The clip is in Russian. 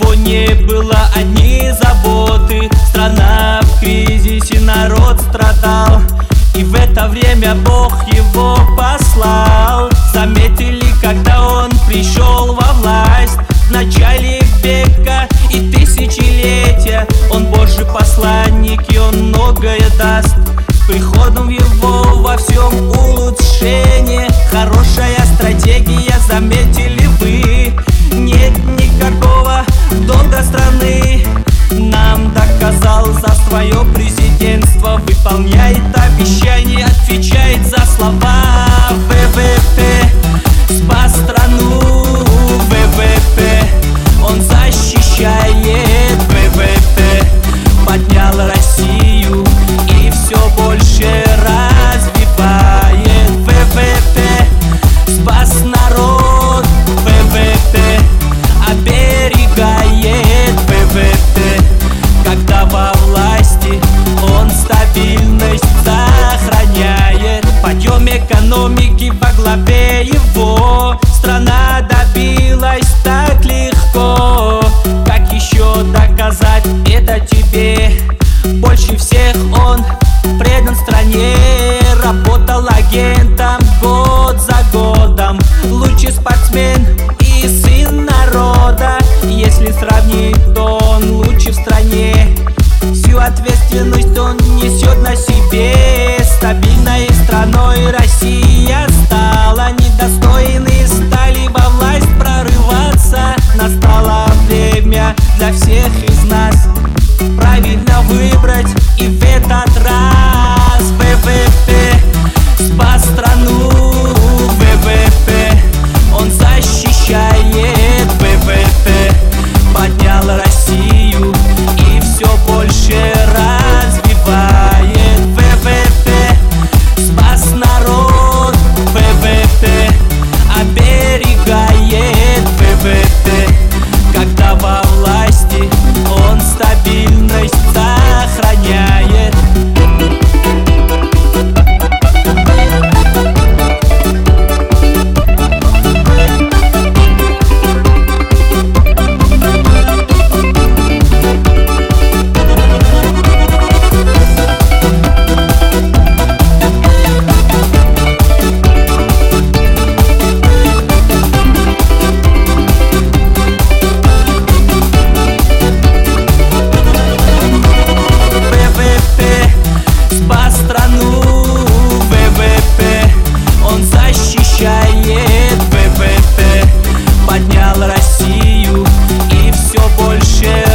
него не было одни заботы. Страна в кризисе, народ страдал. И в это время Бог его послал. Заметили, когда он пришел во власть. В начале века и тысячелетия. Он Божий посланник и он многое даст. Приходом его во всем улучшение. Хорошая стратегия, заметили. Ответственность он несет на себе. Стабильной страной Россия стала. Недостойные стали во власть прорываться. Настало время для всех Россию И все больше